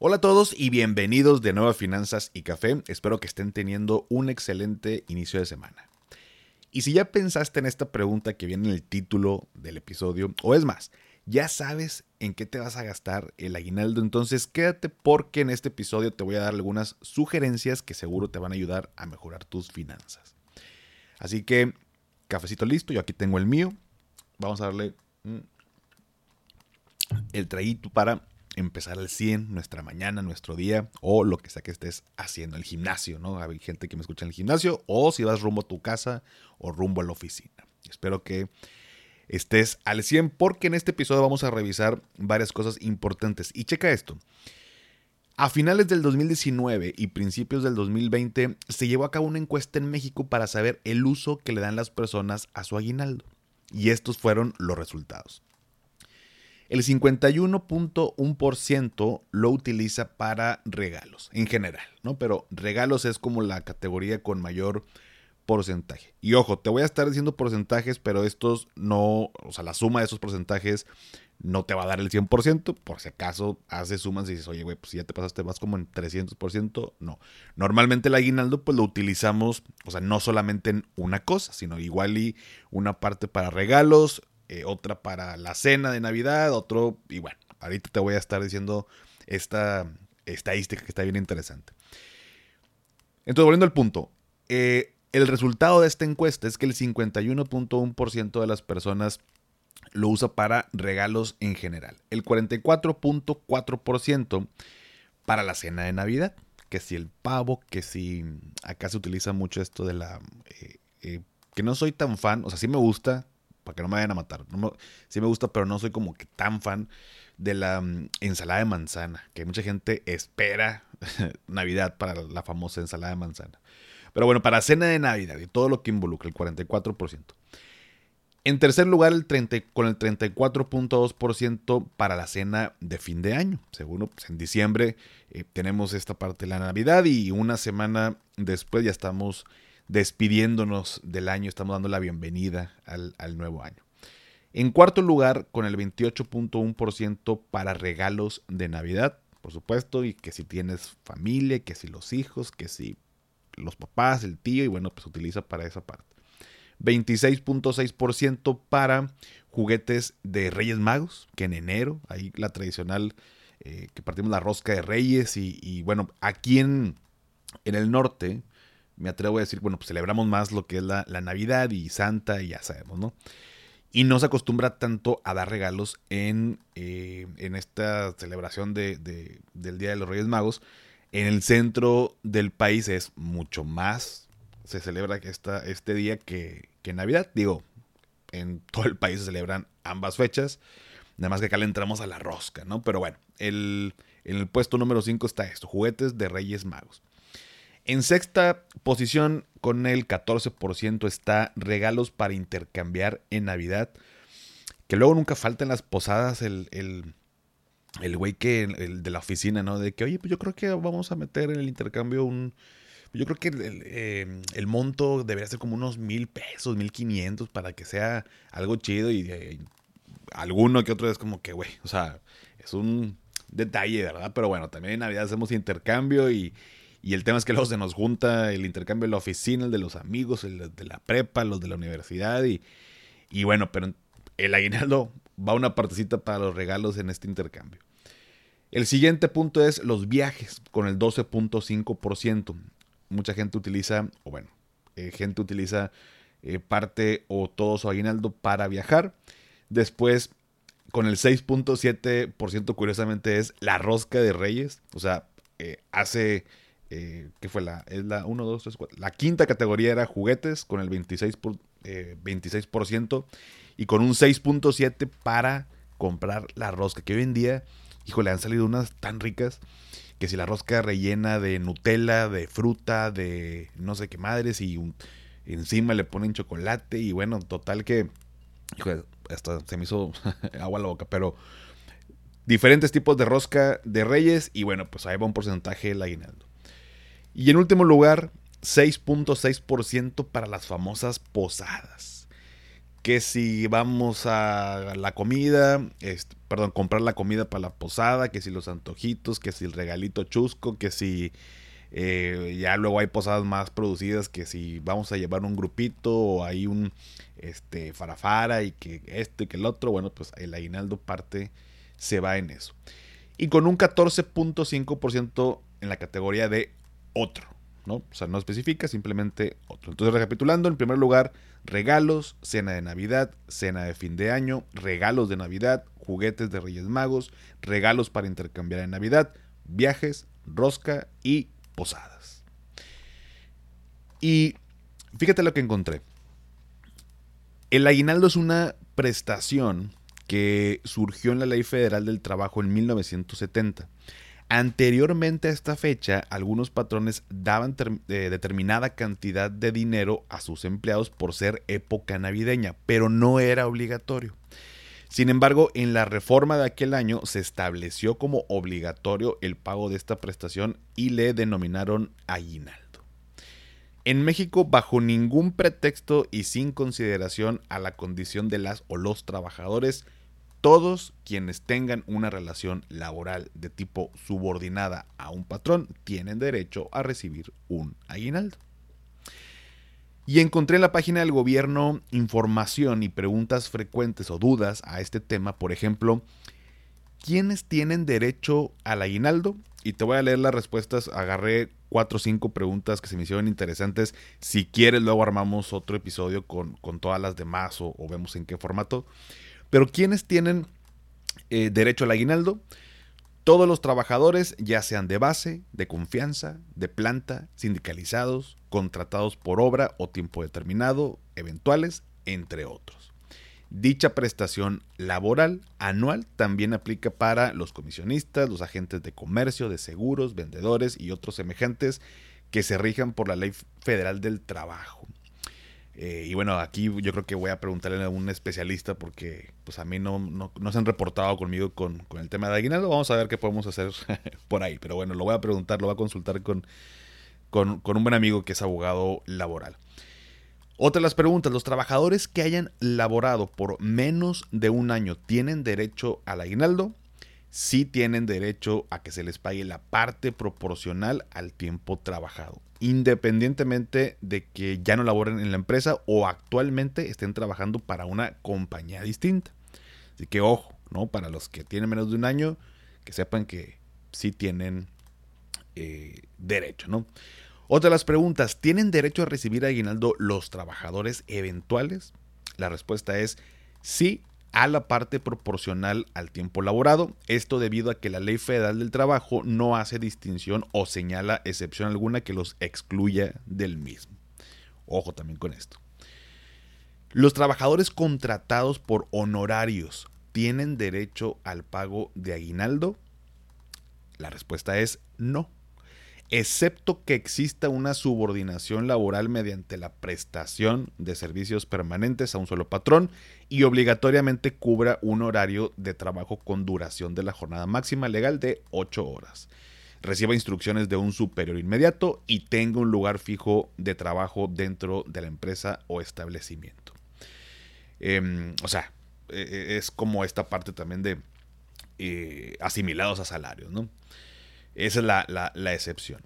Hola a todos y bienvenidos de nuevo a Finanzas y Café. Espero que estén teniendo un excelente inicio de semana. Y si ya pensaste en esta pregunta que viene en el título del episodio, o es más, ya sabes en qué te vas a gastar el aguinaldo, entonces quédate porque en este episodio te voy a dar algunas sugerencias que seguro te van a ayudar a mejorar tus finanzas. Así que, cafecito listo, yo aquí tengo el mío. Vamos a darle mm, el traguito para empezar al 100 nuestra mañana, nuestro día o lo que sea que estés haciendo, el gimnasio, ¿no? Hay gente que me escucha en el gimnasio o si vas rumbo a tu casa o rumbo a la oficina. Espero que estés al 100 porque en este episodio vamos a revisar varias cosas importantes. Y checa esto. A finales del 2019 y principios del 2020 se llevó a cabo una encuesta en México para saber el uso que le dan las personas a su aguinaldo. Y estos fueron los resultados. El 51.1% lo utiliza para regalos, en general, ¿no? Pero regalos es como la categoría con mayor porcentaje. Y ojo, te voy a estar diciendo porcentajes, pero estos no, o sea, la suma de esos porcentajes no te va a dar el 100%, por si acaso haces sumas y dices, oye, güey, pues si ya te pasaste más como en 300%, no. Normalmente el aguinaldo pues lo utilizamos, o sea, no solamente en una cosa, sino igual y una parte para regalos, eh, otra para la cena de Navidad, otro, y bueno, ahorita te voy a estar diciendo esta estadística que está bien interesante. Entonces, volviendo al punto, eh, el resultado de esta encuesta es que el 51.1% de las personas lo usa para regalos en general, el 44.4% para la cena de Navidad, que si el pavo, que si acá se utiliza mucho esto de la... Eh, que no soy tan fan, o sea, sí me gusta, para que no me vayan a matar. sí me gusta, pero no soy como que tan fan de la mm, ensalada de manzana, que mucha gente espera Navidad para la famosa ensalada de manzana. Pero bueno, para cena de Navidad y todo lo que involucra, el 44%. En tercer lugar, el 30, con el 34.2% para la cena de fin de año. Según pues en diciembre eh, tenemos esta parte de la Navidad y una semana después ya estamos despidiéndonos del año, estamos dando la bienvenida al, nuevo año. En cuarto lugar, con el 28.1% para regalos de Navidad, por supuesto, y que si tienes familia, que si los hijos, que si los papás, el tío, y bueno, pues utiliza para esa parte. 26.6% para juguetes de Reyes Magos, que en enero, ahí la tradicional, eh, que partimos la rosca de Reyes, y, bueno, aquí en, en el norte, me atrevo a decir, bueno, pues celebramos más lo que es la, Navidad y Santa y ya sabemos, ¿no? Y no se acostumbra tanto a dar regalos en, eh, en esta celebración de, del Día de los Reyes Magos. En el centro del país es mucho más, se celebra esta, este día que, que Navidad. Digo, en todo el país se celebran ambas fechas. Nada más que acá le entramos a la rosca, ¿no? Pero bueno, el, en el puesto número 5 está esto, juguetes de Reyes Magos. En sexta posición, con el 14%, está regalos para intercambiar en Navidad. Que luego nunca falta en las posadas el, el, güey que, el de la oficina, ¿no? De que, oye, pues yo creo que vamos a meter en el intercambio un... Yo creo que el, em, monto debería ser como unos mil pesos, mil quinientos para que sea algo chido y eh, alguno que otro es como que, güey, o sea, es un detalle, ¿verdad? Pero bueno, también en Navidad hacemos intercambio y, y el tema es que luego se nos junta el intercambio de la oficina, el de los amigos, el de la prepa, los de la universidad. Y, y bueno, pero el aguinaldo va una partecita para los regalos en este intercambio. El siguiente punto es los viajes, con el 12.5%. Mucha gente utiliza, o bueno, eh, gente utiliza eh, parte o todo su aguinaldo para viajar. Después, con el 6.7%, curiosamente, es la rosca de reyes. O sea, eh, hace eh, que fue la, es la 1, 2, 3, 4. La quinta categoría era juguetes con el 26%, por, 26% eh, y con un 6.7% para comprar la rosca, que hoy en día, híjole, han salido unas tan ricas que si la rosca rellena de Nutella, de fruta, de no sé qué madres y encima le ponen chocolate y bueno, total que, hasta se me hizo agua a la boca, pero diferentes tipos de rosca de reyes y bueno, pues ahí va un porcentaje el aguinaldo. Y en último lugar, 6.6% para las famosas posadas. Que si vamos a la comida, perdón, comprar la comida para la posada, que si los antojitos, que si el regalito chusco, que si eh, ya luego hay posadas más producidas, que si vamos a llevar un grupito o hay un este, farafara y que esto y que el otro, bueno, pues el aguinaldo parte se va en eso. Y con un 14.5% en la categoría de otro. ¿no? O sea, no especifica, simplemente otro. Entonces, recapitulando, en primer lugar, regalos, cena de Navidad, cena de fin de año, regalos de Navidad, juguetes de Reyes Magos, regalos para intercambiar en Navidad, viajes, rosca y posadas. Y fíjate lo que encontré. El aguinaldo es una prestación que surgió en la Ley Federal del Trabajo en 1970 Anteriormente a esta fecha, algunos patrones daban eh, determinada cantidad de dinero a sus empleados por ser época navideña, pero no era obligatorio. Sin embargo, en la reforma de aquel año se estableció como obligatorio el pago de esta prestación y le denominaron aguinaldo. En México, bajo ningún pretexto y sin consideración a la condición de las o los trabajadores, todos quienes tengan una relación laboral de tipo subordinada a un patrón tienen derecho a recibir un aguinaldo. Y encontré en la página del gobierno información y preguntas frecuentes o dudas a este tema. Por ejemplo, ¿quiénes tienen derecho al aguinaldo? Y te voy a leer las respuestas. Agarré cuatro o cinco preguntas que se me hicieron interesantes. Si quieres, luego armamos otro episodio con, todas las demás o vemos en qué formato. Pero ¿quiénes tienen eh, derecho al aguinaldo? Todos los trabajadores, ya sean de base, de confianza, de planta, sindicalizados, contratados por obra o tiempo determinado, eventuales, entre otros. Dicha prestación laboral anual también aplica para los comisionistas, los agentes de comercio, de seguros, vendedores y otros semejantes que se rijan por la Ley Federal del Trabajo. Eh, y bueno, aquí yo creo que voy a preguntarle a un especialista porque pues a mí no, no, se han reportado conmigo con, el tema de aguinaldo. Vamos a ver qué podemos hacer por ahí. Pero bueno, lo voy a preguntar, lo voy a consultar con, con, con un buen amigo que es abogado laboral. Otra de las preguntas, ¿los trabajadores que hayan laborado por menos de un año tienen derecho al aguinaldo? Sí tienen derecho a que se les pague la parte proporcional al tiempo trabajado, independientemente de que ya no laboren en la empresa o actualmente estén trabajando para una compañía distinta. Así que ojo, ¿no? Para los que tienen menos de un año, que sepan que sí tienen eh, derecho, ¿no? Otra de las preguntas, ¿tienen derecho a recibir aguinaldo los trabajadores eventuales? La respuesta es sí, a la parte proporcional al tiempo laborado. Esto debido a que la Ley Federal del Trabajo no hace distinción o señala excepción alguna que los excluya del mismo. Ojo también con esto. Los trabajadores contratados por honorarios tienen derecho al pago de aguinaldo. La respuesta es no excepto que exista una subordinación laboral mediante la prestación de servicios permanentes a un solo patrón y obligatoriamente cubra un horario de trabajo con duración de la jornada máxima legal de 8 horas. Reciba instrucciones de un superior inmediato y tenga un lugar fijo de trabajo dentro de la empresa o establecimiento. Em, o sea, e, e, es como esta parte también de eh, asimilados a salarios, ¿no? Esa es la, excepción.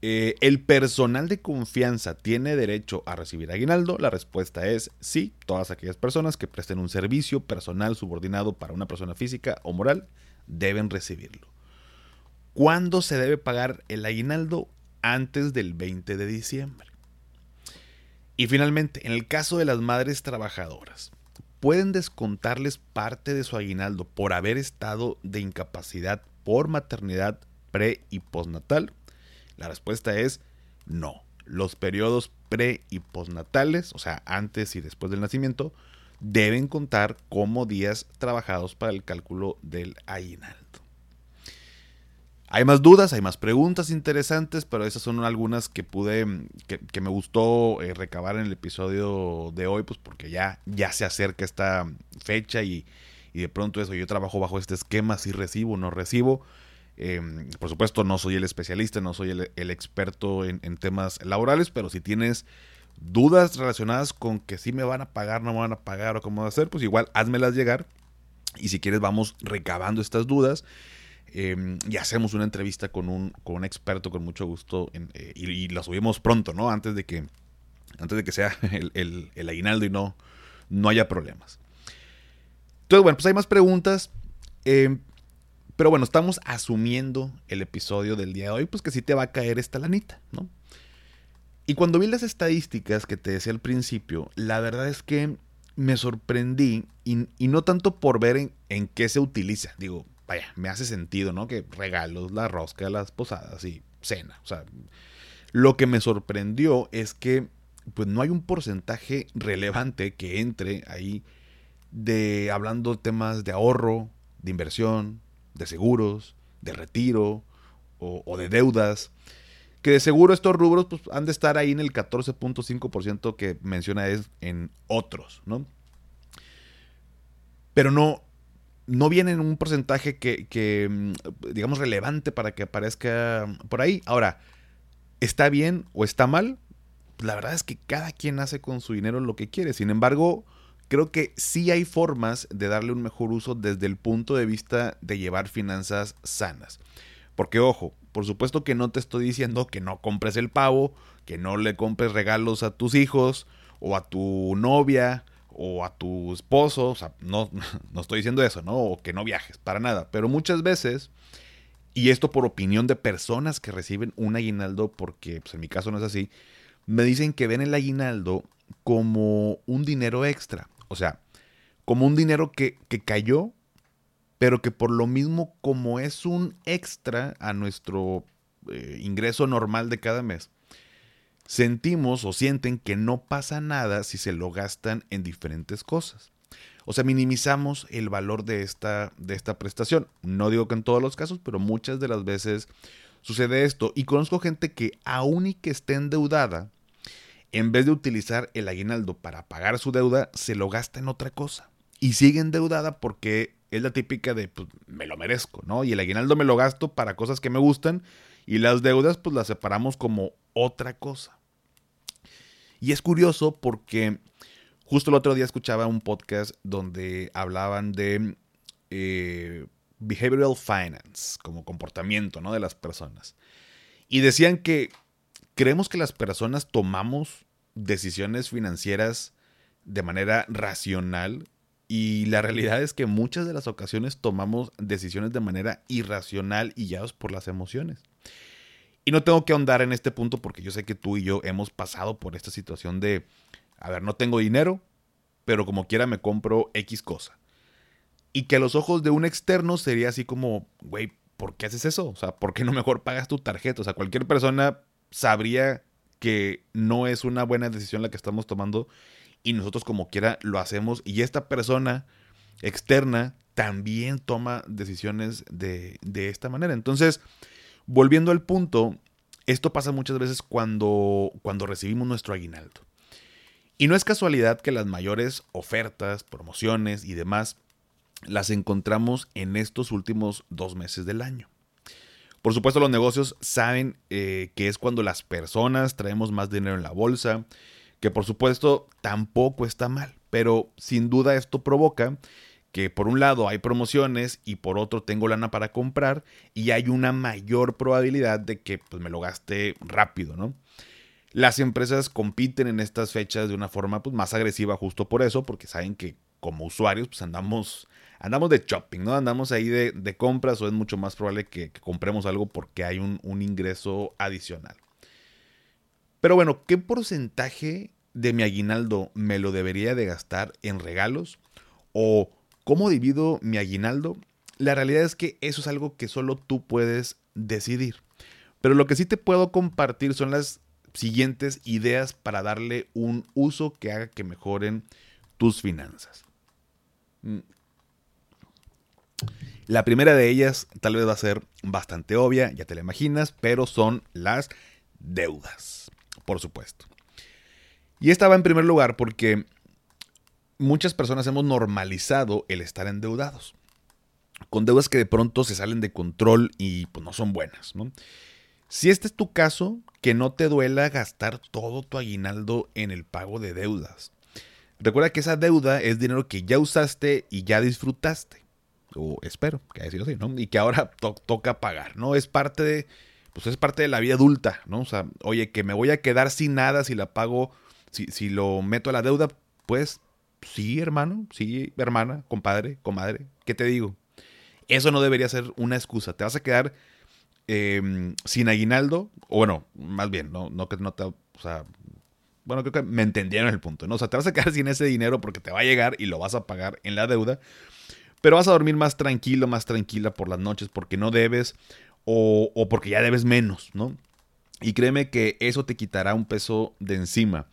Eh, ¿El personal de confianza tiene derecho a recibir aguinaldo? La respuesta es sí. Todas aquellas personas que presten un servicio personal subordinado para una persona física o moral deben recibirlo. ¿Cuándo se debe pagar el aguinaldo? Antes del 20 de diciembre. Y finalmente, en el caso de las madres trabajadoras, pueden descontarles parte de su aguinaldo por haber estado de incapacidad por maternidad pre y postnatal? La respuesta es no. Los periodos pre y postnatales, o sea, antes y después del nacimiento, deben contar como días trabajados para el cálculo del aguinaldo. Hay más dudas, hay más preguntas interesantes, pero esas son algunas que pude, que, me gustó eh, recabar en el episodio de hoy, pues porque ya, ya se acerca esta fecha y, de pronto eso, yo trabajo bajo este esquema, si recibo, no recibo. Em, por supuesto, no soy el especialista, no soy el, experto en, temas laborales, pero si tienes dudas relacionadas con que si me van a pagar, no me van a pagar o cómo va a ser, pues igual házmelas llegar. Y si quieres, vamos recabando estas dudas. Em, y hacemos una entrevista con un, con un experto con mucho gusto eh, y, la subimos pronto, ¿no? Antes de que, antes de que sea el, el, aguinaldo y no, no haya problemas. Entonces, bueno, pues hay más preguntas. Em, pero bueno, estamos asumiendo el episodio del día de hoy, pues que sí te va a caer esta lanita, ¿no? Y cuando vi las estadísticas que te decía al principio, la verdad es que me sorprendí y, no tanto por ver en, en, qué se utiliza. Digo, vaya, me hace sentido, ¿no? Que regalos, la rosca, las posadas y cena. O sea, lo que me sorprendió es que pues no hay un porcentaje relevante que entre ahí de hablando temas de ahorro, de inversión, de seguros, de retiro o, de deudas. Que de seguro estos rubros pues, han de estar ahí en el 14.5% que menciona es en otros, ¿no? Pero no, no viene en un porcentaje que, mm, digamos, relevante para que aparezca por ahí. Ahora, ¿está bien o está mal? La verdad es que cada quien hace con su dinero lo que quiere. Sin embargo, creo que sí hay formas de darle un mejor uso desde el punto de vista de llevar finanzas sanas. Porque ojo, por supuesto que no te estoy diciendo que no compres el pavo, que no le compres regalos a tus hijos o a tu novia o a tu esposo, o sea, no, no estoy diciendo eso, ¿no? O que no viajes, para nada. Pero muchas veces, y esto por opinión de personas que reciben un aguinaldo, porque pues, en mi caso no es así, me dicen que ven el aguinaldo como un dinero extra. O sea, como un dinero que, que cayó pero que por lo mismo como es un extra a nuestro eh, ingreso normal de cada mes, sentimos o sienten que no pasa nada si se lo gastan en diferentes cosas. O sea, minimizamos el valor de esta, de esta prestación. No digo que en todos los casos, pero muchas de las veces sucede esto. Y conozco gente que aún y que esté endeudada, en vez de utilizar el aguinaldo para pagar su deuda, se lo gasta en otra cosa. Y sigue endeudada porque es la típica de, pues, me lo merezco, ¿no? Y el aguinaldo me lo gasto para cosas que me gustan y las deudas, pues, las separamos como otra cosa. Y es curioso porque justo el otro día escuchaba un podcast donde hablaban de eh, behavioral finance, como comportamiento, ¿no? De las personas. Y decían que creemos que las personas tomamos decisiones financieras de manera racional y la realidad es que muchas de las ocasiones tomamos decisiones de manera irracional y guiados por las emociones. Y no tengo que ahondar en este punto porque yo sé que tú y yo hemos pasado por esta situación de, a ver, no tengo dinero, pero como quiera me compro X cosa. Y que a los ojos de un externo sería así como, güey, ¿por qué haces eso? O sea, ¿por qué no mejor pagas tu tarjeta? O sea, cualquier persona sabría que no es una buena decisión la que estamos tomando y nosotros como quiera lo hacemos y esta persona externa también toma decisiones de, esta manera. Entonces, volviendo al punto, esto pasa muchas veces cuando, cuando recibimos nuestro aguinaldo. Y no es casualidad que las mayores ofertas, promociones y demás las encontramos en estos últimos dos meses del año. Por supuesto, los negocios saben eh, que es cuando las personas traemos más dinero en la bolsa, que por supuesto tampoco está mal, pero sin duda esto provoca que por un lado hay promociones y por otro tengo lana para comprar y hay una mayor probabilidad de que pues, me lo gaste rápido, ¿no? Las empresas compiten en estas fechas de una forma pues, más agresiva justo por eso, porque saben que como usuarios pues andamos, andamos de shopping, ¿no? Andamos ahí de, compras o es mucho más probable que, compremos algo porque hay un, un ingreso adicional. Pero bueno, ¿qué porcentaje de mi aguinaldo me lo debería de gastar en regalos? ¿O cómo divido mi aguinaldo? La realidad es que eso es algo que solo tú puedes decidir. Pero lo que sí te puedo compartir son las siguientes ideas para darle un uso que haga que mejoren tus finanzas. La primera de ellas tal vez va a ser bastante obvia, ya te la imaginas, pero son las deudas, por supuesto. Y esta va en primer lugar porque muchas personas hemos normalizado el estar endeudados. Con deudas que de pronto se salen de control y pues no son buenas. Si este es tu caso, que no te duela gastar todo tu aguinaldo en el pago de deudas. Recuerda que esa deuda es dinero que ya usaste y ya disfrutaste. O espero que haya sido así, ¿no? Y que ahora toca pagar, ¿no? Es parte de, pues es parte de la vida adulta, ¿no? O sea, oye, que me voy a quedar sin nada si la pago, si, si lo meto a la deuda, pues sí, hermano, sí, hermana, compadre, comadre, ¿qué te digo? Eso no debería ser una excusa. Te vas a quedar em, sin aguinaldo, o bueno, más bien, no, no que no te, o sea, bueno, creo que me entendieron el punto, ¿no? O sea, te vas a quedar sin ese dinero porque te va a llegar y lo vas a pagar en la deuda, pero vas a dormir más tranquilo, más tranquila por las noches porque no debes o, porque ya debes menos, ¿no? Y créeme que eso te quitará un peso de encima.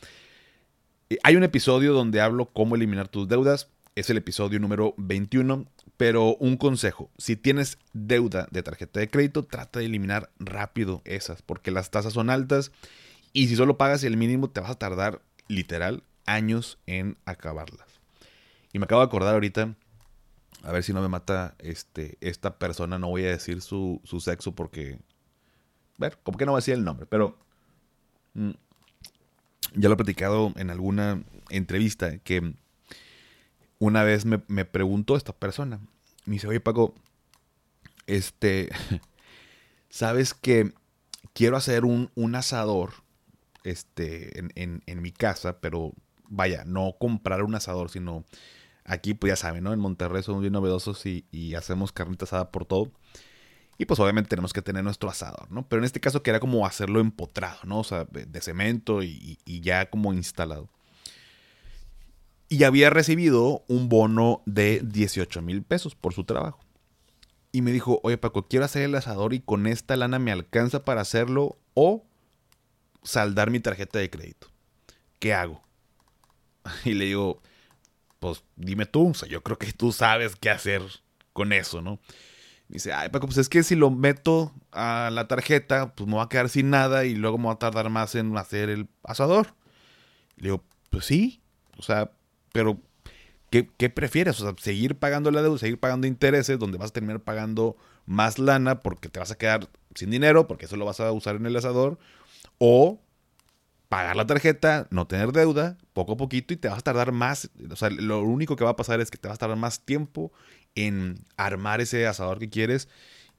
Eh, hay un episodio donde hablo cómo eliminar tus deudas. Es el episodio número 21. Pero un consejo, si tienes deuda de tarjeta de crédito, trata de eliminar rápido esas, porque las tasas son altas y si solo pagas el mínimo te vas a tardar literal años en acabarlas. Y me acabo de acordar ahorita, a ver si no me mata este, esta persona, no voy a decir su, sexo porque, ver, como que no voy a decir el nombre, pero... Mm, ya lo he platicado en alguna entrevista, que una vez me, preguntó esta persona, me dice, oye Paco, este, sabes que quiero hacer un, asador este, en, mi casa, pero vaya, no comprar un asador, sino aquí, pues ya saben, ¿no? En Monterrey somos bien novedosos y, y hacemos carnita asada por todo. Y pues obviamente tenemos que tener nuestro asador, ¿no? Pero en este caso que era como hacerlo empotrado, ¿no? O sea, de cemento y, ya como instalado. Y había recibido un bono de 18 mil pesos por su trabajo. Y me dijo, oye Paco, quiero hacer el asador y con esta lana me alcanza para hacerlo o saldar mi tarjeta de crédito. ¿Qué hago? Y le digo, pues dime tú, o sea, yo creo que tú sabes qué hacer con eso, ¿no? dice, ay, Paco, pues es que si lo meto a la tarjeta, pues me voy a quedar sin nada y luego me va a tardar más en hacer el asador. Le digo, pues sí, o sea, pero ¿qué, prefieres? O sea, seguir pagando la deuda, seguir pagando intereses, donde vas a terminar pagando más lana porque te vas a quedar sin dinero, porque eso lo vas a usar en el asador, o pagar la tarjeta, no tener deuda, poco a poquito y te vas a tardar más, o sea, lo único que va a pasar es que te vas a tardar más tiempo en armar ese asador que quieres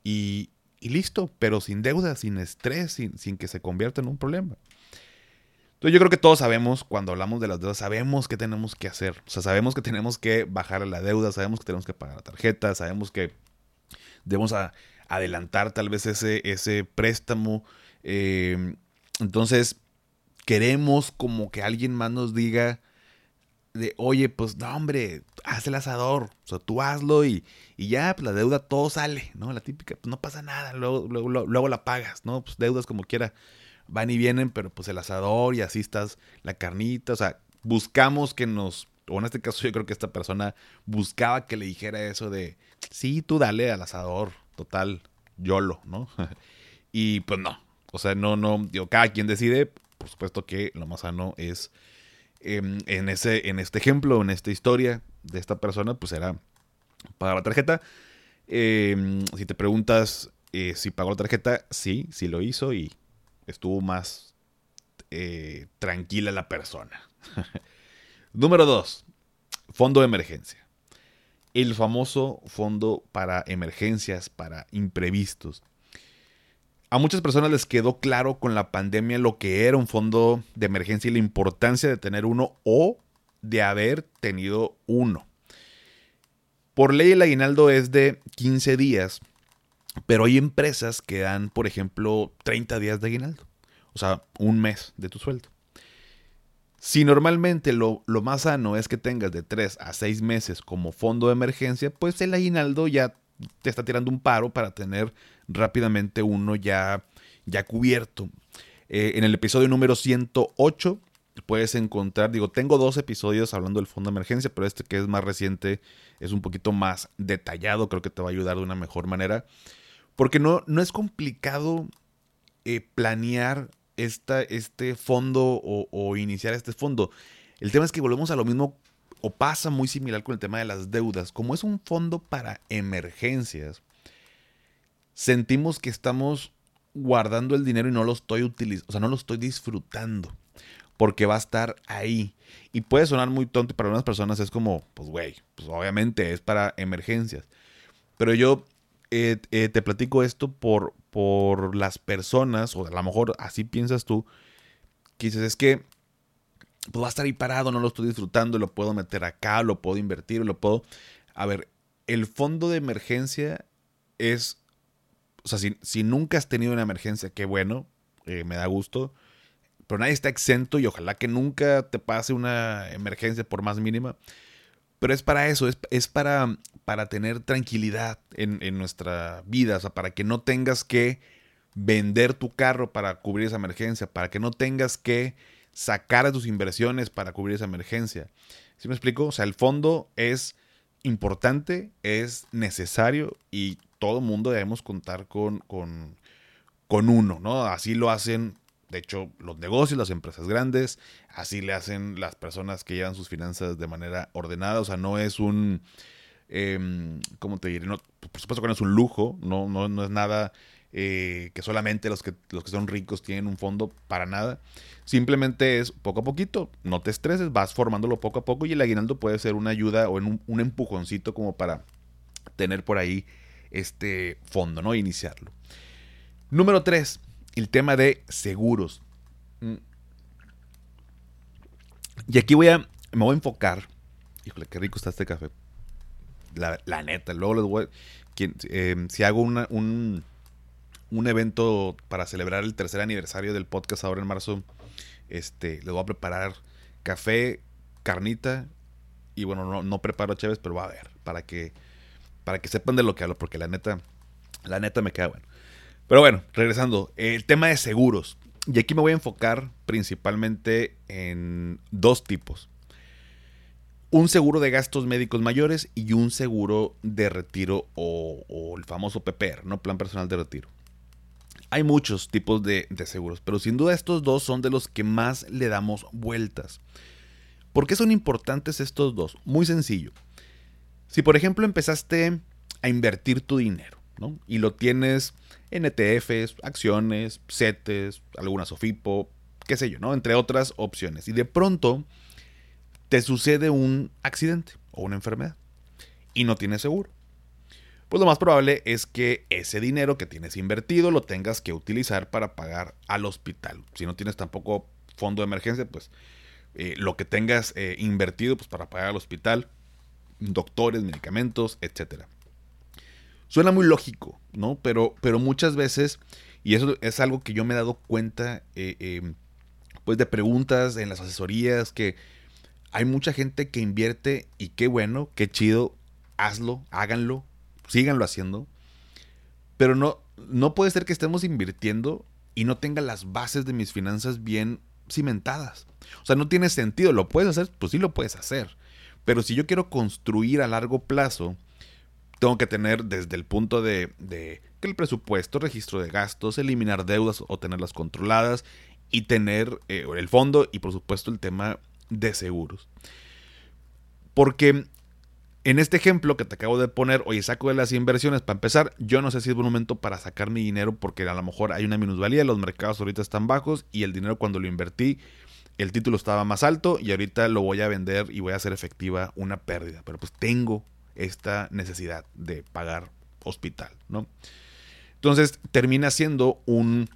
y, listo, pero sin deuda, sin estrés, sin, sin, que se convierta en un problema. Entonces yo creo que todos sabemos, cuando hablamos de las deudas, sabemos qué tenemos que hacer. O sea, sabemos que tenemos que bajar la deuda, sabemos que tenemos que pagar la tarjeta, sabemos que debemos adelantar tal vez ese, ese préstamo. Eh, entonces, queremos como que alguien más nos diga, de, oye, pues no, hombre, haz el asador, o sea, tú hazlo y, y ya, pues la deuda todo sale, ¿no? La típica, pues no pasa nada, luego, luego, luego, la pagas, ¿no? Pues deudas como quiera van y vienen, pero pues el asador y así estás la carnita, o sea, buscamos que nos, o en este caso yo creo que esta persona buscaba que le dijera eso de, sí, tú dale al asador, total, YOLO, ¿no? y pues no, o sea, no, no, digo, cada quien decide, por supuesto que lo más sano es Em, en, ese, en este ejemplo, en esta historia de esta persona, pues era pagar la tarjeta. Em, si te preguntas eh, si pagó la tarjeta, sí, sí lo hizo y estuvo más eh, tranquila la persona. Número 2. Fondo de emergencia. El famoso fondo para emergencias, para imprevistos. A muchas personas les quedó claro con la pandemia lo que era un fondo de emergencia y la importancia de tener uno o de haber tenido uno. Por ley el aguinaldo es de 15 días, pero hay empresas que dan, por ejemplo, 30 días de aguinaldo. O sea, un mes de tu sueldo. Si normalmente lo, lo, más sano es que tengas de 3 a 6 meses como fondo de emergencia, pues el aguinaldo ya te está tirando un paro para tener rápidamente uno ya, ya cubierto. Eh, en el episodio número 108 puedes encontrar, digo, tengo dos episodios hablando del fondo de emergencia, pero este que es más reciente es un poquito más detallado, creo que te va a ayudar de una mejor manera, porque no, no es complicado eh, planear esta, este fondo o, o iniciar este fondo. El tema es que volvemos a lo mismo o pasa muy similar con el tema de las deudas. Como es un fondo para emergencias, sentimos que estamos guardando el dinero y no lo estoy utilizando, o sea, no lo estoy disfrutando porque va a estar ahí. Y puede sonar muy tonto para algunas personas es como, pues güey, pues obviamente es para emergencias. Pero yo eh, eh, te platico esto por, por las personas, o a lo mejor así piensas tú, que dices, es que pues va a estar ahí parado, no lo estoy disfrutando, lo puedo meter acá, lo puedo invertir, lo puedo... A ver, el fondo de emergencia es... O sea, si, nunca has tenido una emergencia, qué bueno, eh, me da gusto pero nadie está exento y ojalá que nunca te pase una emergencia por más mínima. Pero es para eso, es, para, para tener tranquilidad en, nuestra vida, o sea, para que no tengas que vender tu carro para cubrir esa emergencia, para que no tengas que sacar a tus inversiones para cubrir esa emergencia. ¿Sí me explico? O sea, el fondo es importante, es necesario y todo mundo debemos contar con, con, con uno, ¿no? Así lo hacen de hecho, los negocios, las empresas grandes, así le hacen las personas que llevan sus finanzas de manera ordenada. O sea, no es un, eh, ¿cómo te diré? No, por supuesto que no es un lujo, no, no, no es nada eh, que solamente los que, los que son ricos tienen un fondo para nada. Simplemente es poco a poquito, no te estreses, vas formándolo poco a poco y el aguinaldo puede ser una ayuda o un, un empujoncito como para tener por ahí este fondo, ¿no? Iniciarlo. Número 3 el tema de seguros. Mm. Y aquí voy a, me voy a enfocar. Híjole, qué rico está este café. La, neta, luego les voy eh, si hago un, un evento para celebrar el tercer aniversario del podcast ahora en marzo, este, les voy a preparar café, carnita y bueno, no, no preparo chéves, pero va a ver para que para que sepan de lo que hablo, porque la neta, la neta me queda bueno. Pero bueno, regresando, el tema de seguros. Y aquí me voy a enfocar principalmente en dos tipos. Un seguro de gastos médicos mayores y un seguro de retiro o, el famoso PPR, ¿no? Plan personal de retiro. Hay muchos tipos de, de, seguros, pero sin duda estos dos son de los que más le damos vueltas. ¿Por qué son importantes estos dos? Muy sencillo. Si por ejemplo empezaste a invertir tu dinero, ¿no? Y lo tienes en ETFs, acciones, CETES, algunas OFIPO, qué sé yo, ¿no? Entre otras opciones. Y de pronto te sucede un accidente o una enfermedad y no tienes seguro. Pues lo más probable es que ese dinero que tienes invertido lo tengas que utilizar para pagar al hospital. Si no tienes tampoco fondo de emergencia, pues eh, lo que tengas eh, invertido pues para pagar al hospital, doctores, medicamentos, etcétera. Suena muy lógico, ¿no? Pero, pero muchas veces, y eso es algo que yo me he dado cuenta, eh, em, pues de preguntas en las asesorías, que hay mucha gente que invierte y qué bueno, qué chido, hazlo, háganlo, síganlo haciendo. Pero no, no puede ser que estemos invirtiendo y no tenga las bases de mis finanzas bien cimentadas. O sea, no tiene sentido. ¿Lo puedes hacer? Pues sí lo puedes hacer. Pero si yo quiero construir a largo plazo, tengo que tener desde el punto de, que el presupuesto, registro de gastos, eliminar deudas o tenerlas controladas y tener eh, el fondo y por supuesto el tema de seguros. Porque en este ejemplo que te acabo de poner, oye, saco de las inversiones para empezar, yo no sé si es buen momento para sacar mi dinero porque a lo mejor hay una minusvalía, los mercados ahorita están bajos y el dinero cuando lo invertí, el título estaba más alto y ahorita lo voy a vender y voy a hacer efectiva una pérdida. Pero pues tengo esta necesidad de pagar hospital, ¿no? Entonces termina siendo un,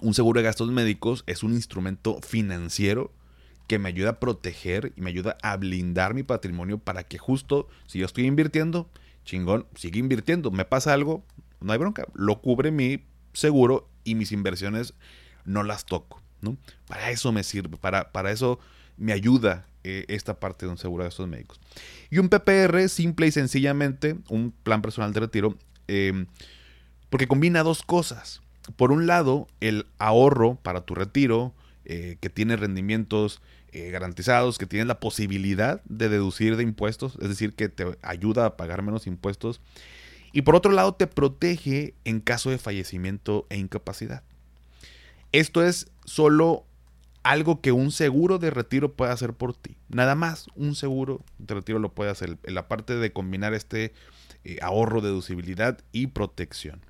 un seguro de gastos médicos, es un instrumento financiero que me ayuda a proteger y me ayuda a blindar mi patrimonio para que justo si yo estoy invirtiendo, chingón, sigue invirtiendo, me pasa algo, no hay bronca, lo cubre mi seguro y mis inversiones no las toco, Para eso me sirve, para, para eso me ayuda eh, esta parte de un seguro de gastos médicos. Y un PPR, simple y sencillamente, un plan personal de retiro, em, porque combina dos cosas. Por un lado, el ahorro para tu retiro, eh, que tiene rendimientos eh, garantizados, que tiene la posibilidad de deducir de impuestos, es decir, que te ayuda a pagar menos impuestos. Y por otro lado, te protege en caso de fallecimiento e incapacidad. Esto es solo algo que un seguro de retiro puede hacer por ti. Nada más un seguro de retiro lo puede hacer. En la parte de combinar este eh, ahorro, deducibilidad y protección.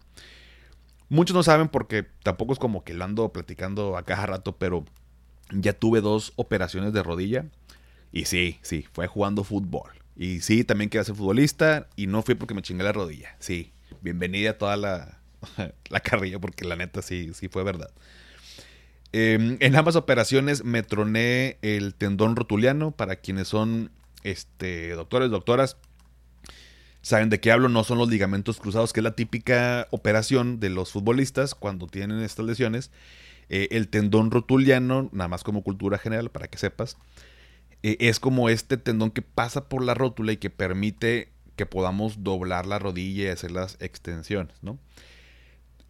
Muchos no saben porque tampoco es como que lo ando platicando a cada rato, pero ya tuve dos operaciones de rodilla. Y sí, sí, fue jugando fútbol. Y sí, también quería ser futbolista y no fui porque me chingué la rodilla. Sí, bienvenida a toda la, la carrilla porque la neta sí, sí fue verdad. Em, en ambas operaciones me troné el tendón rotuliano. Para quienes son este, doctores, doctoras, saben de qué hablo. No son los ligamentos cruzados, que es la típica operación de los futbolistas cuando tienen estas lesiones. Eh, el tendón rotuliano, nada más como cultura general, para que sepas, eh, es como este tendón que pasa por la rótula y que permite que podamos doblar la rodilla y hacer las extensiones, ¿no?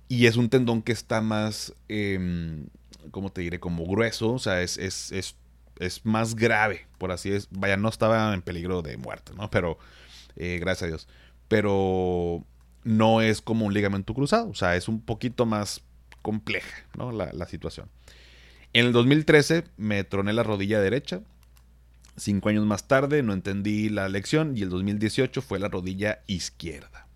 Y es un tendón que está más, eh, ¿cómo te diré? Como grueso, o sea, es, es, es, es, más grave, por así es. Vaya, no estaba en peligro de muerte, ¿no? Pero, eh, gracias a Dios. Pero no es como un ligamento cruzado, o sea, es un poquito más compleja ¿no? la, situación. En el 2013 me troné la rodilla derecha. Cinco años más tarde no entendí la lección y el 2018 fue la rodilla izquierda.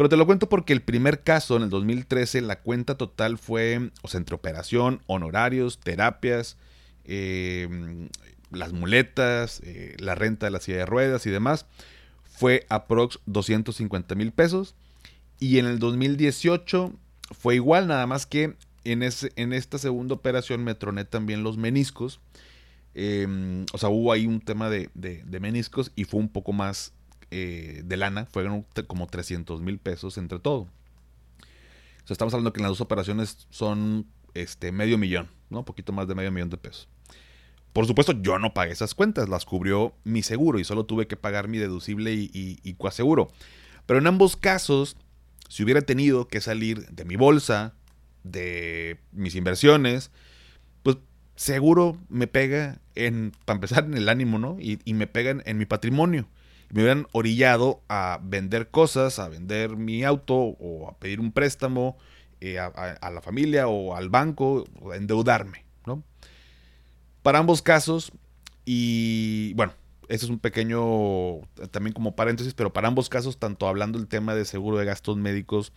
Pero te lo cuento porque el primer caso en el 2013 la cuenta total fue, o sea, entre operación, honorarios, terapias, em, las muletas, eh, la renta de la silla de ruedas y demás, fue aprox 250 mil pesos. Y en el 2018 fue igual, nada más que en, en esta segunda operación me troné también los meniscos. Em, o sea, hubo ahí un tema de, meniscos y fue un poco más eh, de lana, fueron como 300 mil pesos entre todo. Estamos hablando que en las dos operaciones son este, medio millón, ¿no? Un poquito más de medio millón de pesos. Por supuesto, yo no pagué esas cuentas, las cubrió mi seguro y solo tuve que pagar mi deducible y, y, y coaseguro. Pero en ambos casos, si hubiera tenido que salir de mi bolsa, de mis inversiones, pues seguro me pega en, para empezar, en el ánimo, ¿no? Y, me pegan en mi patrimonio. Me hubieran orillado a vender cosas, a vender mi auto o a pedir un préstamo eh, a, la familia o al banco, a endeudarme, ¿no? Para ambos casos, y bueno, ese es un pequeño, también como paréntesis, pero para ambos casos, tanto hablando el tema de seguro de gastos médicos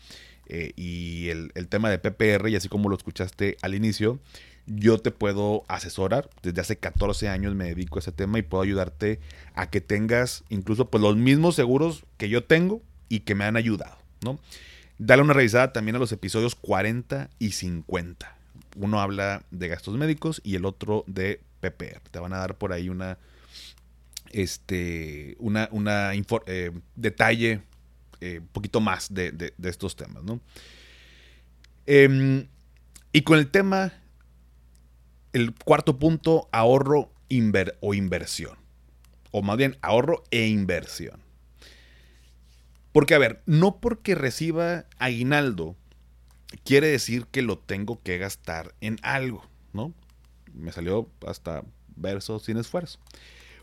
eh, y el, tema de PPR, y así como lo escuchaste al inicio, yo te puedo asesorar. Desde hace 14 años me dedico a ese tema y puedo ayudarte a que tengas incluso pues, los mismos seguros que yo tengo y que me han ayudado, ¿no? Dale una revisada también a los episodios 40 y 50. Uno habla de gastos médicos y el otro de PPR. Te van a dar por ahí una este, una, una eh, detalle eh, un poquito más de, estos temas, ¿no? Em, y con el tema, el cuarto punto, ahorro o inversión. O más bien, ahorro e inversión. Porque, a ver, no porque reciba aguinaldo, quiere decir que lo tengo que gastar en algo, ¿no? Me salió hasta verso sin esfuerzo.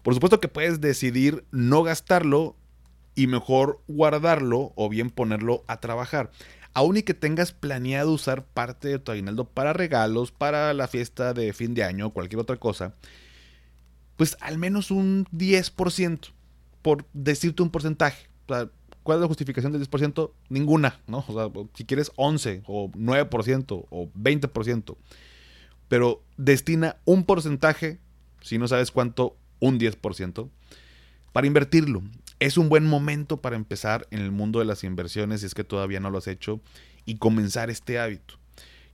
Por supuesto que puedes decidir no gastarlo y mejor guardarlo o bien ponerlo a trabajar. Aún y que tengas planeado usar parte de tu aguinaldo para regalos, para la fiesta de fin de año o cualquier otra cosa, pues al menos un 10%, por decirte un porcentaje. ¿Cuál es la justificación del 10%? Ninguna, ¿no? O sea, si quieres 11 o 9% o 20%, pero destina un porcentaje, si no sabes cuánto, un 10%, para invertirlo. Es un buen momento para empezar en el mundo de las inversiones si es que todavía no lo has hecho y comenzar este hábito.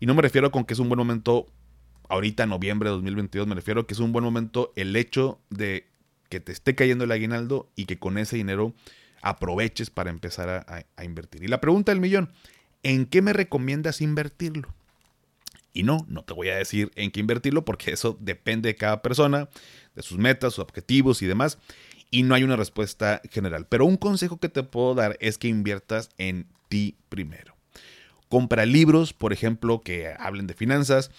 Y no me refiero con que es un buen momento ahorita, noviembre de 2022, me refiero que es un buen momento el hecho de que te esté cayendo el aguinaldo y que con ese dinero aproveches para empezar a, a invertir. Y la pregunta del millón, ¿en qué me recomiendas invertirlo? Y no, no te voy a decir en qué invertirlo porque eso depende de cada persona, de sus metas, sus objetivos y demás. Y no hay una respuesta general. Pero un consejo que te puedo dar es que inviertas en ti primero. Compra libros, por ejemplo, que hablen de finanzas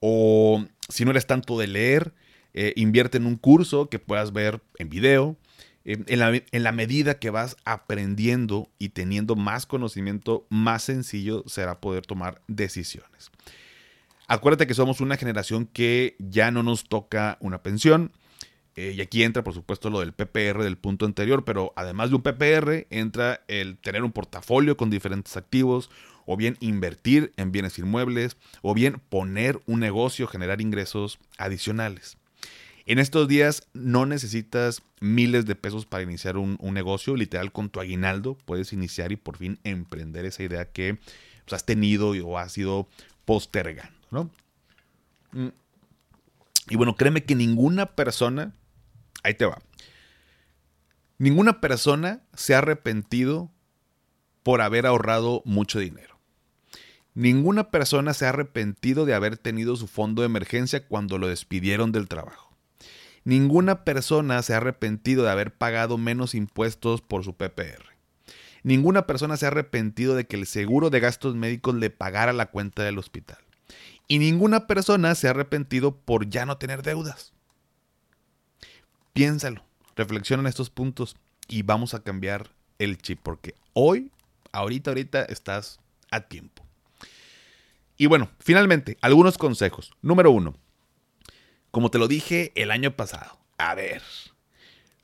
O si no eres tanto de leer, eh, invierte en un curso que puedas ver en video. Eh, en, la, en la medida que vas aprendiendo y teniendo más conocimiento, más sencillo será poder tomar decisiones. Acuérdate que somos una generación que ya no nos toca una pensión. Eh, y aquí entra, por supuesto, lo del PPR del punto anterior, pero además de un PPR, entra el tener un portafolio con diferentes activos, o bien invertir en bienes inmuebles, o bien poner un negocio, generar ingresos adicionales. En estos días no necesitas miles de pesos para iniciar un, negocio, literal con tu aguinaldo puedes iniciar y por fin emprender esa idea que pues, has tenido o has ido postergando. ¿no? Mm. Y bueno, créeme que ninguna persona, ahí te va, ninguna persona se ha arrepentido por haber ahorrado mucho dinero. Ninguna persona se ha arrepentido de haber tenido su fondo de emergencia cuando lo despidieron del trabajo. Ninguna persona se ha arrepentido de haber pagado menos impuestos por su PPR. Ninguna persona se ha arrepentido de que el seguro de gastos médicos le pagara la cuenta del hospital. Y ninguna persona se ha arrepentido por ya no tener deudas. Piénsalo, reflexiona en estos puntos y vamos a cambiar el chip porque hoy, ahorita, ahorita estás a tiempo. Y bueno, finalmente, algunos consejos. Número uno, como te lo dije el año pasado, a ver,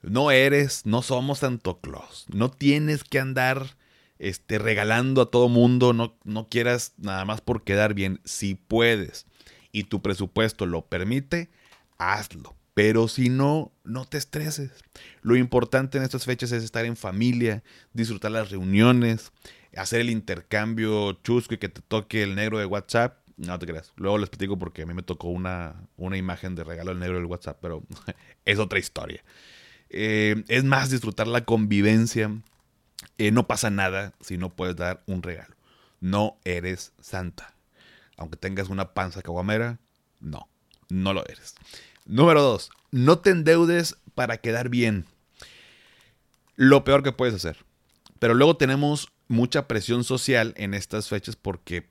no eres, no somos Santo Claus, no tienes que andar este, regalando a todo mundo, no, no quieras nada más por quedar bien. Si puedes y tu presupuesto lo permite, hazlo. Pero si no, no te estreses. Lo importante en estas fechas es estar en familia, disfrutar las reuniones, hacer el intercambio chusco y que te toque el negro de WhatsApp. No te creas. Luego les platico porque a mí me tocó una, una imagen de regalo del negro del WhatsApp, pero es otra historia. Eh, es más disfrutar la convivencia, eh, no pasa nada si no puedes dar un regalo. No eres santa. Aunque tengas una panza caguamera, no, no lo eres. Número dos, no te endeudes para quedar bien. Lo peor que puedes hacer. Pero luego tenemos mucha presión social en estas fechas porque,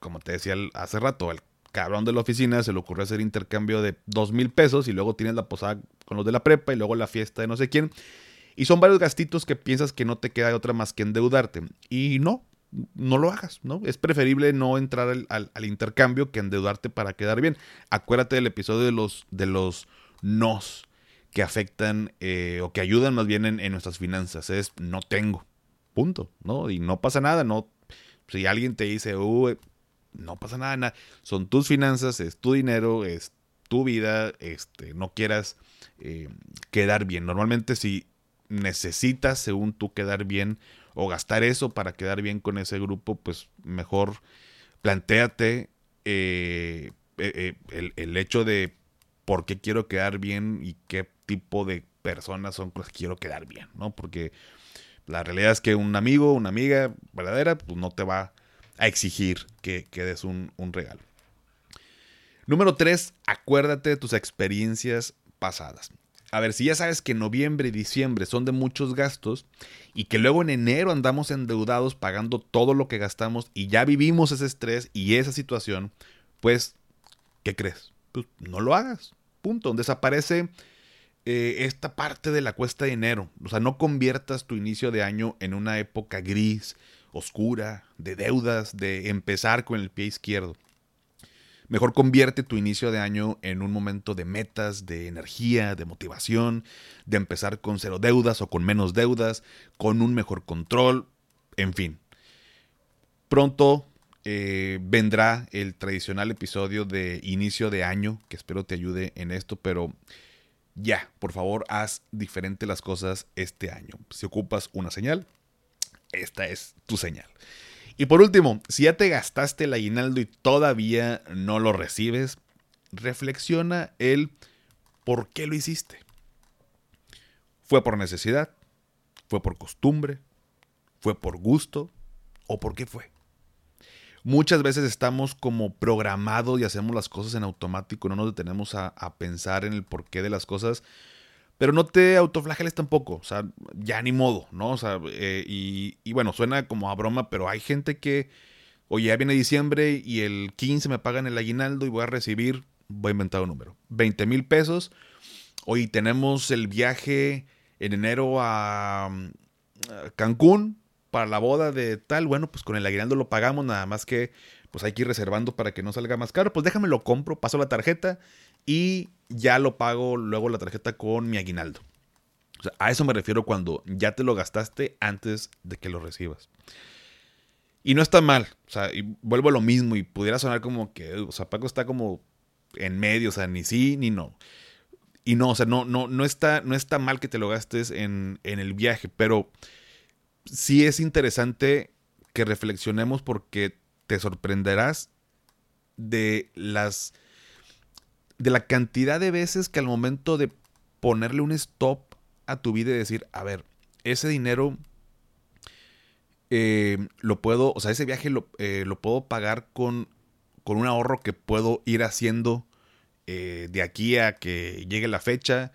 como te decía hace rato, el cabrón de la oficina se le ocurrió hacer intercambio de dos mil pesos y luego tienes la posada con los de la prepa y luego la fiesta de no sé quién. Y son varios gastitos que piensas que no te queda otra más que endeudarte. Y no, no lo hagas, ¿no? Es preferible no entrar al, intercambio que endeudarte para quedar bien. Acuérdate del episodio de los, de los nos que afectan eh, o que ayudan más bien en, nuestras finanzas. Es no tengo, punto, ¿no? Y no pasa nada, no. Si alguien te dice, no pasa nada, nada, son tus finanzas, es tu dinero, es tu vida, este, no quieras eh, quedar bien. Normalmente si necesitas, según tú, quedar bien o gastar eso para quedar bien con ese grupo, pues mejor planteate eh, eh, eh, el, hecho de por qué quiero quedar bien y qué tipo de personas son con las que quiero quedar bien, ¿no? Porque la realidad es que un amigo, una amiga verdadera, pues no te va a exigir que, que des un, un regalo. Número tres, acuérdate de tus experiencias pasadas a ver, si ya sabes que noviembre y diciembre son de muchos gastos y que luego en enero andamos endeudados pagando todo lo que gastamos y ya vivimos ese estrés y esa situación, pues, ¿qué crees? Pues no lo hagas. Punto. Desaparece eh, esta parte de la cuesta de enero. O sea, no conviertas tu inicio de año en una época gris, oscura, de deudas, de empezar con el pie izquierdo. Mejor convierte tu inicio de año en un momento de metas, de energía, de motivación, de empezar con cero deudas o con menos deudas, con un mejor control, en fin. Pronto eh, vendrá el tradicional episodio de inicio de año, que espero te ayude en esto, pero ya, por favor, haz diferente las cosas este año. Si ocupas una señal, esta es tu señal. Y por último, si ya te gastaste el aguinaldo y todavía no lo recibes, reflexiona el por qué lo hiciste. ¿Fue por necesidad? ¿Fue por costumbre? ¿Fue por gusto? ¿O por qué fue? Muchas veces estamos como programados y hacemos las cosas en automático, no nos detenemos a, a pensar en el porqué de las cosas pero no te autoflageles tampoco, o sea, ya ni modo, ¿no? O sea, eh, y, bueno, suena como a broma, pero hay gente que Oye, ya viene diciembre y el 15 me pagan el aguinaldo y voy a recibir, voy a inventar un número, 20 mil pesos. Hoy tenemos el viaje en enero a, Cancún para la boda de tal. Bueno, pues con el aguinaldo lo pagamos, nada más que pues hay que ir reservando para que no salga más caro. Pues déjame lo compro, paso la tarjeta y ya lo pago luego la tarjeta con mi aguinaldo. O sea, a eso me refiero cuando ya te lo gastaste antes de que lo recibas. Y no está mal, o sea, vuelvo a lo mismo y pudiera sonar como que, o sea, Paco está como en medio, o sea, ni sí ni no. Y no, o sea, no, no, no, está, no mal que te lo gastes en, en el viaje, pero sí es interesante que reflexionemos porque te sorprenderás de las de la cantidad de veces que al momento de ponerle un stop a tu vida y decir, a ver, ese dinero eh, lo puedo, o sea, ese viaje lo, eh, lo puedo pagar con, con, un ahorro que puedo ir haciendo eh, de aquí a que llegue la fecha.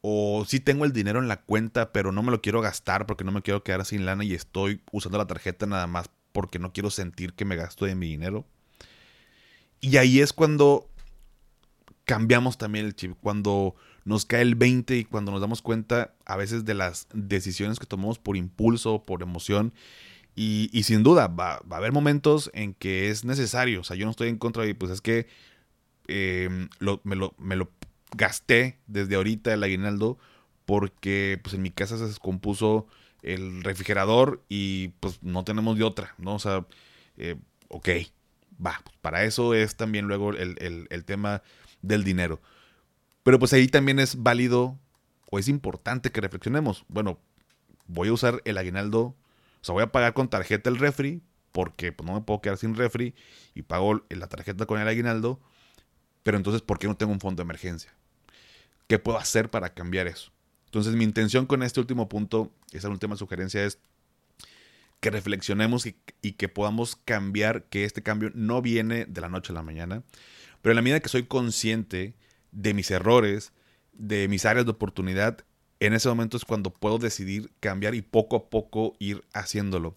O si tengo el dinero en la cuenta, pero no me lo quiero gastar porque no me quiero quedar sin lana y estoy usando la tarjeta nada más porque no quiero sentir que me gasto de mi dinero. Y ahí es cuando cambiamos también el chip, cuando nos cae el 20 y cuando nos damos cuenta a veces de las decisiones que tomamos por impulso, por emoción. Y, sin duda, va, a haber momentos en que es necesario. O sea, yo no estoy en contra de, pues es que em, me, lo, me, lo, gasté desde ahorita el aguinaldo porque pues en mi casa se descompuso el refrigerador y pues no tenemos de otra, ¿no? O sea, eh, ok, va, pues, para eso es también luego el, el tema del dinero. Pero pues ahí también es válido o es importante que reflexionemos. Bueno, voy a usar el aguinaldo, o sea, voy a pagar con tarjeta el refri, porque pues, no me puedo quedar sin refri y pago la tarjeta con el aguinaldo. Pero entonces, ¿por qué no tengo un fondo de emergencia? ¿Qué puedo hacer para cambiar eso? Entonces, mi intención con este último punto, esa última sugerencia es que reflexionemos y, y, que podamos cambiar, que este cambio no viene de la noche a la mañana, pero en la medida que soy consciente de mis errores, de mis áreas de oportunidad, en ese momento es cuando puedo decidir cambiar y poco a poco ir haciéndolo.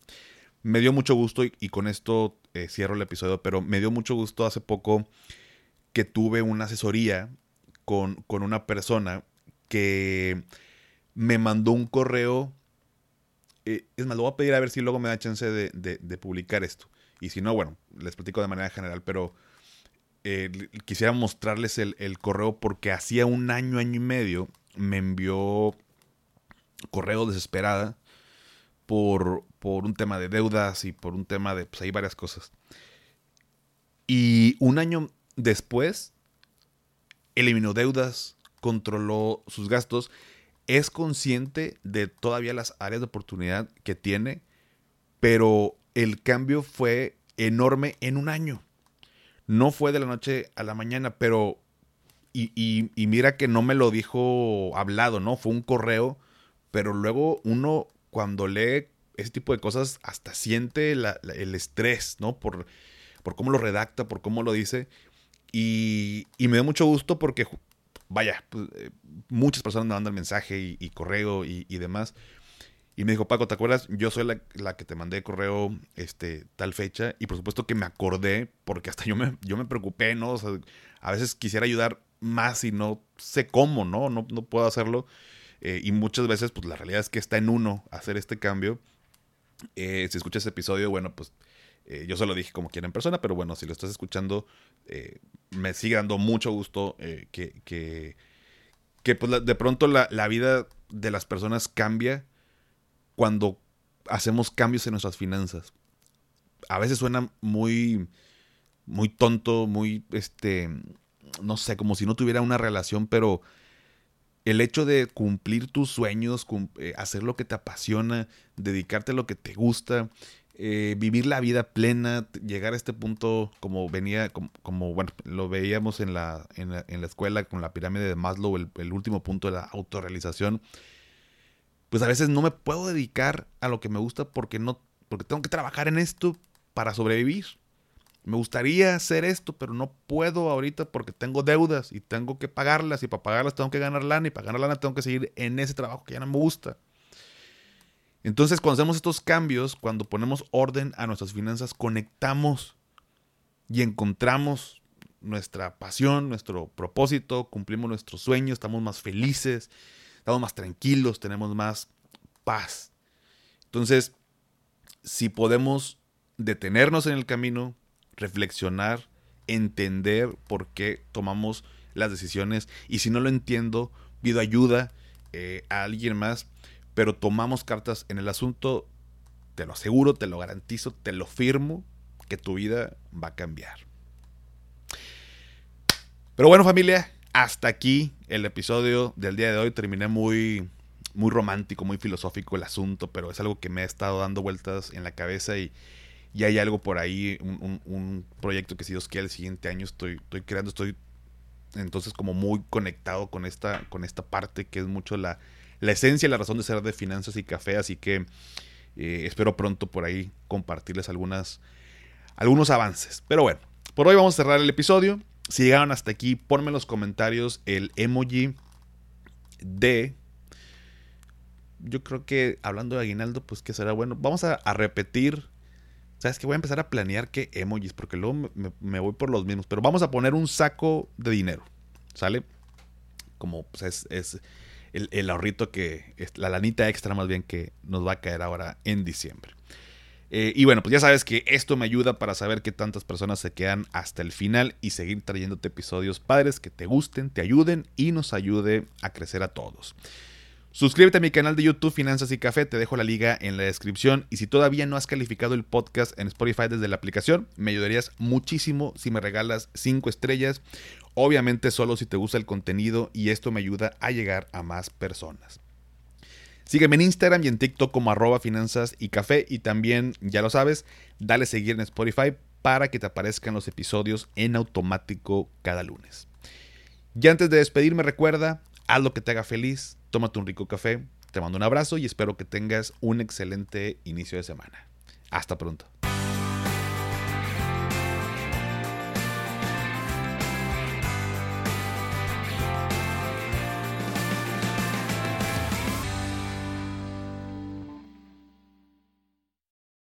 Me dio mucho gusto y, con esto eh, cierro el episodio, pero me dio mucho gusto hace poco que tuve una asesoría con, con una persona que me mandó un correo. Eh, es más, lo voy a pedir a ver si luego me da chance de, de publicar esto. Y si no, bueno, les platico de manera general, pero eh, quisiera mostrarles el, correo porque hacía un año, año y medio me envió correo desesperada por, por un tema de deudas y por un tema de, pues hay varias cosas. Y un año después, eliminó deudas, controló sus gastos, es consciente de todavía las áreas de oportunidad que tiene, pero el cambio fue enorme en un año. No fue de la noche a la mañana, pero... Y, mira que no me lo dijo hablado, ¿no? Fue un correo, pero luego uno cuando lee ese tipo de cosas hasta siente el estrés, ¿no? Por, por cómo lo redacta, por cómo lo dice. Y, me da mucho gusto porque, vaya, pues, eh, muchas personas me mandan mensaje y, correo y, demás. Y me dijo, Paco, ¿te acuerdas? Yo soy la, que te mandé correo este, tal fecha. Y por supuesto que me acordé, porque hasta yo me, yo me preocupé, ¿no? A veces quisiera ayudar más y no sé cómo, ¿no? No, no puedo hacerlo. Eh, y muchas veces, pues la realidad es que está en uno hacer este cambio. Eh, si escuchas ese episodio, bueno, pues eh, yo se lo dije como quiera en persona, pero bueno, si lo estás escuchando, me sigue dando mucho gusto que, que, que pues, de pronto la, la vida de las personas cambia cuando hacemos cambios en nuestras finanzas. A veces suena muy, muy tonto, muy, este, no sé, como si no tuviera una relación, pero el hecho de cumplir tus sueños, eh, hacer lo que te apasiona, dedicarte a lo que te gusta, eh, vivir la vida plena, llegar a este punto como venía, como, bueno, lo veíamos en la, en la, escuela con la pirámide de Maslow, el último punto de la autorrealización pues a veces no me puedo dedicar a lo que me gusta porque no porque tengo que trabajar en esto para sobrevivir. Me gustaría hacer esto, pero no puedo ahorita porque tengo deudas y tengo que pagarlas y para pagarlas tengo que ganar lana y para ganar lana tengo que seguir en ese trabajo que ya no me gusta. Entonces, cuando hacemos estos cambios, cuando ponemos orden a nuestras finanzas, conectamos y encontramos nuestra pasión, nuestro propósito, cumplimos nuestros sueños, estamos más felices, estamos más tranquilos, tenemos más paz. Entonces, si podemos detenernos en el camino, reflexionar, entender por qué tomamos las decisiones y si no lo entiendo, pido ayuda eh, a alguien más, pero tomamos cartas en el asunto, te lo aseguro, te lo garantizo, te lo firmo, que tu vida va a cambiar. Pero bueno familia, hasta aquí el episodio del día de hoy. Terminé muy, muy romántico, muy filosófico el asunto, pero es algo que me ha estado dando vueltas en la cabeza y, y hay algo por ahí, un, proyecto que si Dios quiere el siguiente año estoy, estoy creando, estoy entonces como muy conectado con esta, con esta parte que es mucho la, la esencia y la razón de ser de finanzas y café, así que eh, espero pronto por ahí compartirles algunas, algunos avances. Pero bueno, por hoy vamos a cerrar el episodio. Si llegaron hasta aquí, ponme en los comentarios el emoji de yo creo que hablando de aguinaldo, pues que será bueno. Vamos a, repetir ¿Sabes que Voy a empezar a planear qué emojis, porque luego me, voy por los mismos. Pero vamos a poner un saco de dinero, ¿sale? Como pues, es, el, ahorrito que, es la lanita extra más bien que nos va a caer ahora en diciembre. Eh, y bueno, pues ya sabes que esto me ayuda para saber qué tantas personas se quedan hasta el final y seguir trayéndote episodios padres que te gusten, te ayuden y nos ayude a crecer a todos. Suscríbete a mi canal de YouTube Finanzas y Café, te dejo la liga en la descripción y si todavía no has calificado el podcast en Spotify desde la aplicación, me ayudarías muchísimo si me regalas 5 estrellas, obviamente solo si te gusta el contenido y esto me ayuda a llegar a más personas. Sígueme en Instagram y en TikTok como arroba finanzas y café y también, ya lo sabes, dale seguir en Spotify para que te aparezcan los episodios en automático cada lunes. Y antes de despedirme recuerda, haz lo que te haga feliz, tómate un rico café, te mando un abrazo y espero que tengas un excelente inicio de semana. Hasta pronto.